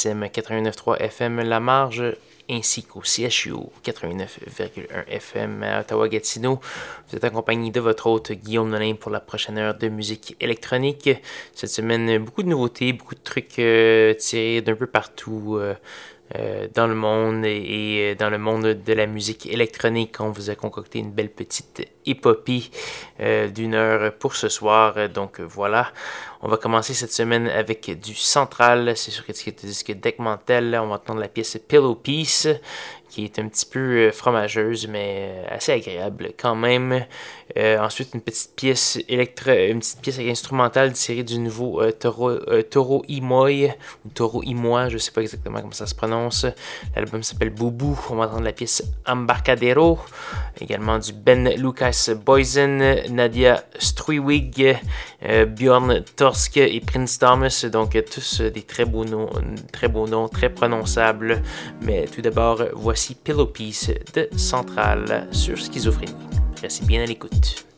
CISM 89.3 FM La Marge ainsi qu'au CHU 89.1 FM à Ottawa-Gatineau. Vous êtes accompagné de votre hôte Guillaume Nolin pour la prochaine heure de musique électronique. Cette semaine, beaucoup de nouveautés, beaucoup de trucs euh, tirés d'un peu partout. Euh, euh, dans le monde et, dans le monde de la musique électronique. On vous a concocté une belle petite épopée d'une heure pour ce soir. Donc voilà, on va commencer cette semaine avec du central. C'est sur le disque Deck Mantel. On va entendre la pièce Pillow Piece qui est un petit peu euh, fromageuse, mais euh, assez agréable quand même. Euh, ensuite, une petite pièce électro une petite pièce instrumentale tirée du nouveau Toro, Toro Imoy, ou Toro Imoy, je sais pas exactement comment ça se prononce. L'album s'appelle Boubou. On va entendre la pièce Embarcadero. Également du Ben Lucas Boysen, Nadia Struywig, Bjorn Torsk et Prince Thomas. Donc, tous des très beaux noms, très beaux noms, très prononçables. Mais tout d'abord, voici Pillow Piece de Centrale sur Schizophrénie. Restez bien à l'écoute.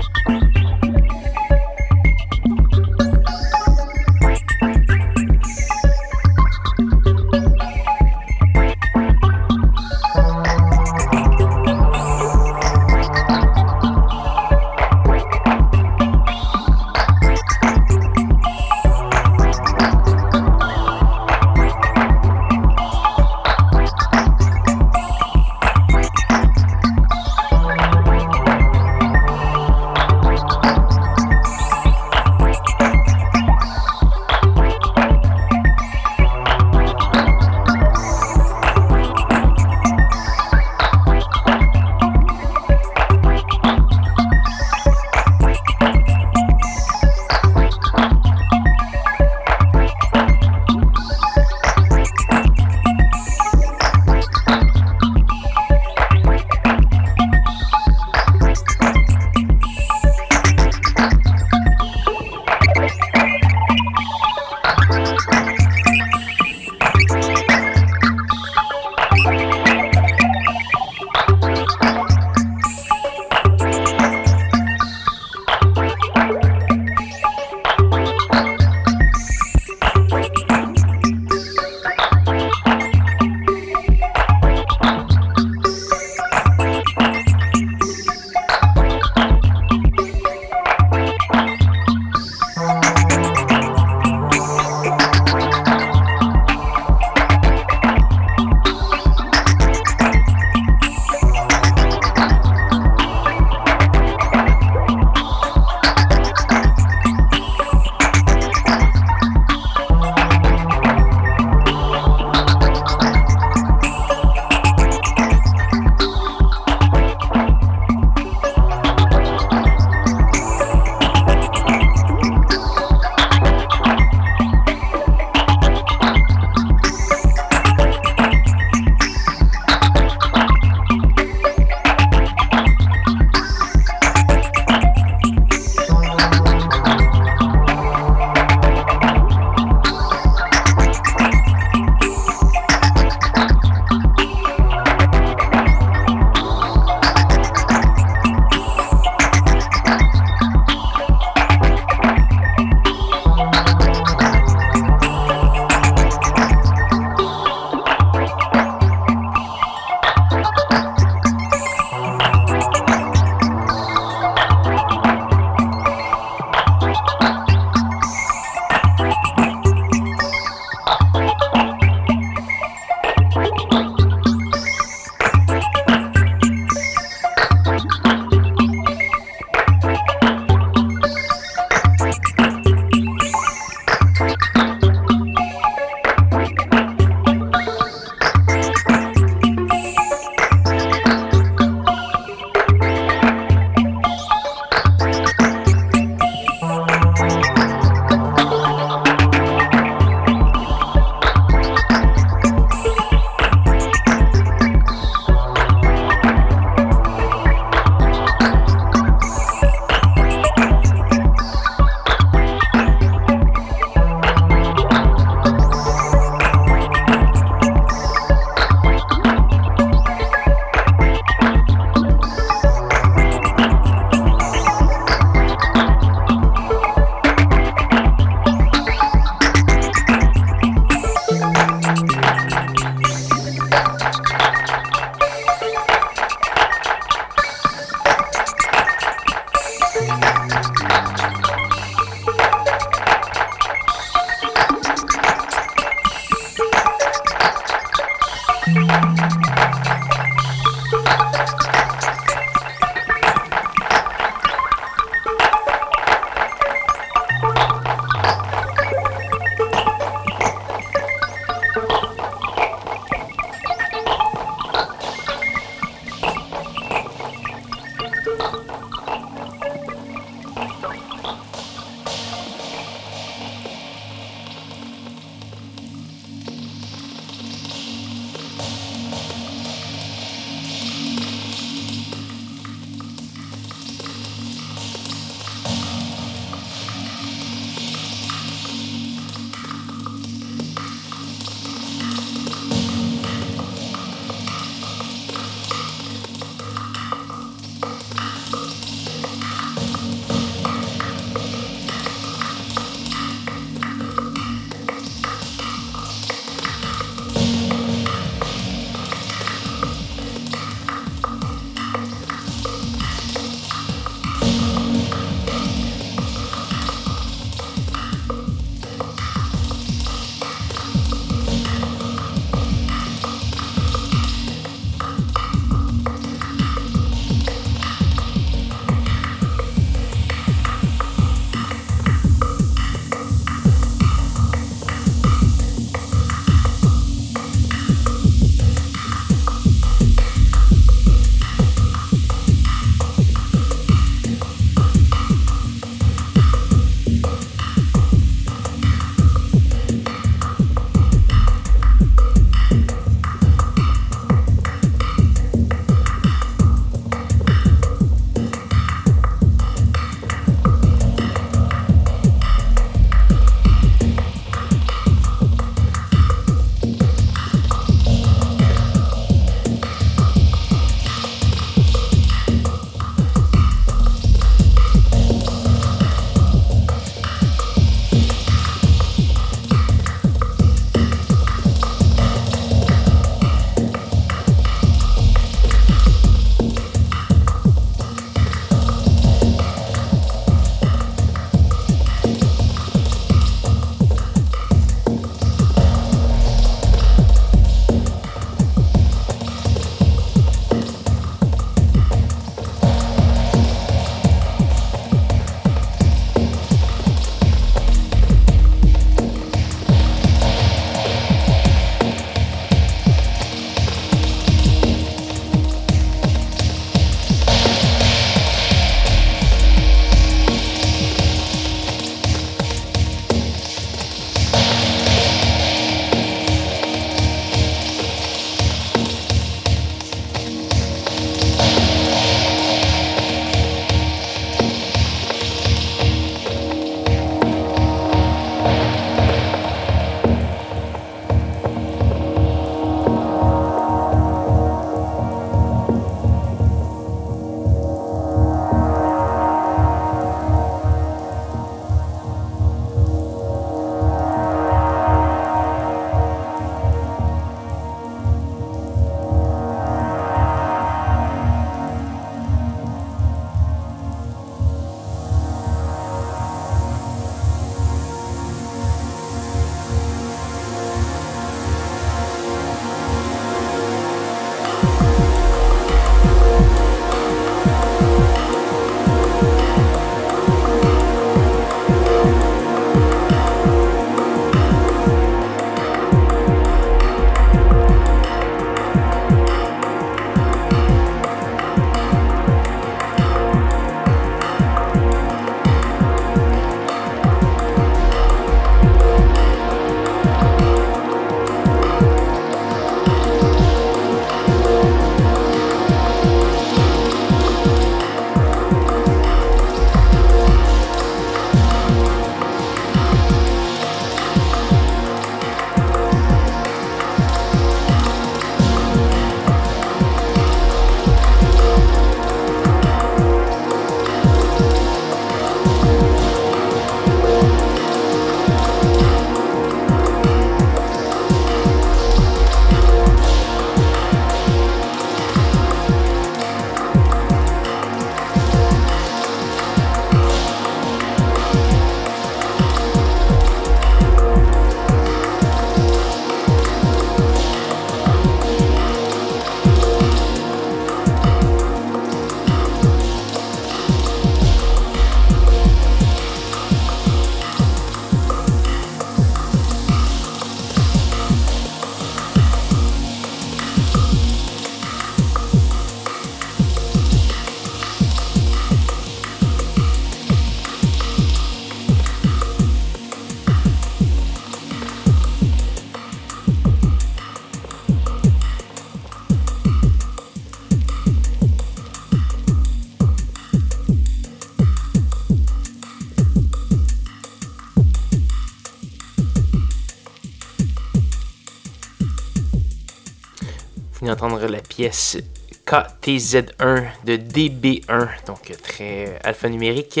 Pièce KTZ1 de DB1, donc très alphanumérique.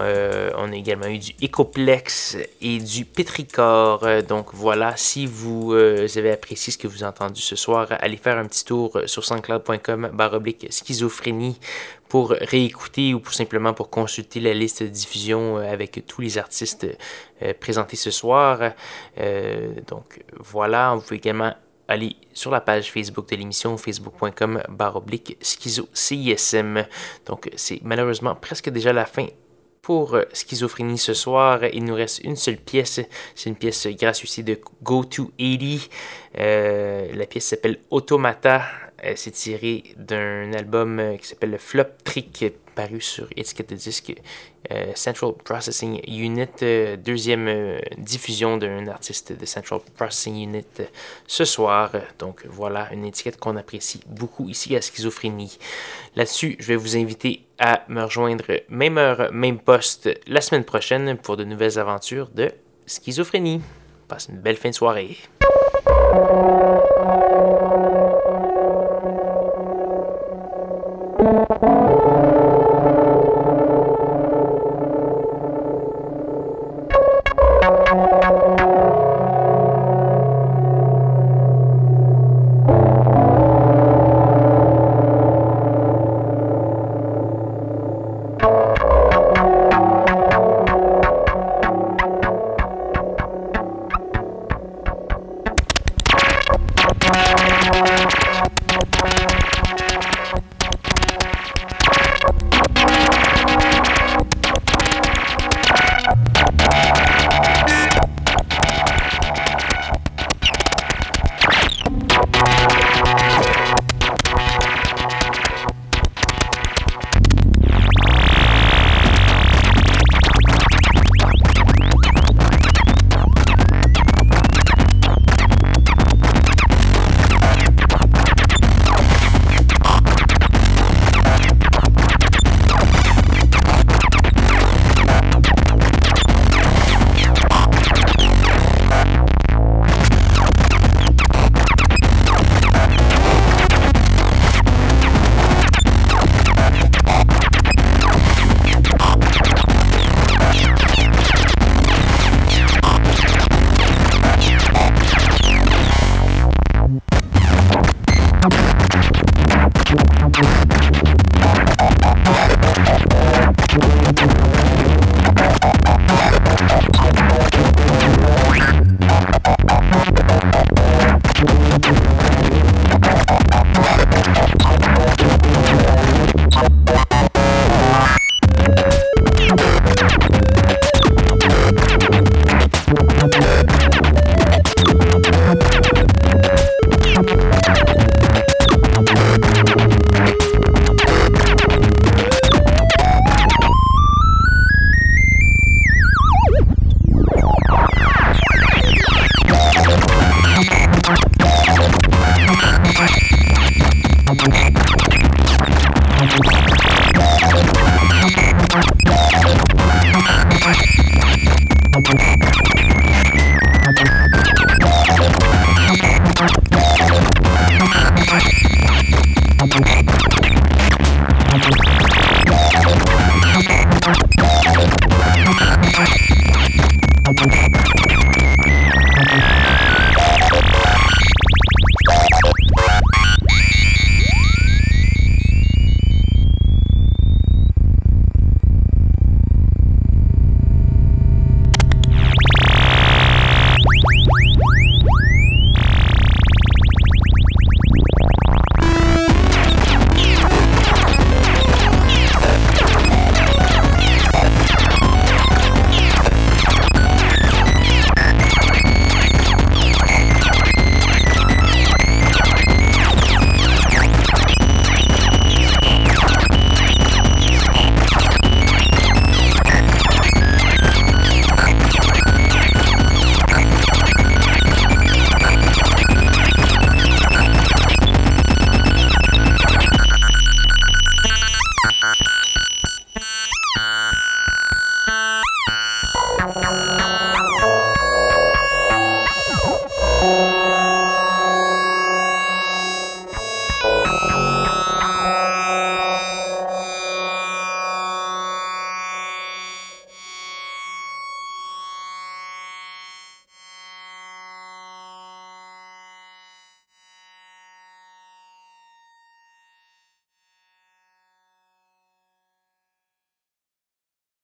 Euh, on a également eu du Ecoplex et du Petrichor. Donc voilà, si vous euh, avez apprécié ce que vous avez entendu ce soir, allez faire un petit tour sur soundcloud.com baroblique schizophrénie pour réécouter ou pour simplement pour consulter la liste de diffusion euh, avec tous les artistes présentés ce soir. donc voilà, vous pouvez également allez sur la page Facebook de l'émission, facebook.com baroblique schizo CISM. Donc c'est malheureusement presque déjà la fin pour euh, Schizophrénie ce soir. Il nous reste une seule pièce. C'est une pièce grâce de Go to 80. Euh, la pièce s'appelle Automata. C'est tiré d'un album euh, qui s'appelle le Flop Trick paru sur étiquette de disque euh, Central Processing Unit, euh, deuxième euh, diffusion d'un artiste de Central Processing Unit ce soir. Donc voilà, une étiquette qu'on apprécie beaucoup ici à Schizophrénie. Là-dessus, je vais vous inviter à me rejoindre même heure, même poste la semaine prochaine pour de nouvelles aventures de Schizophrénie. Passe une belle fin de soirée.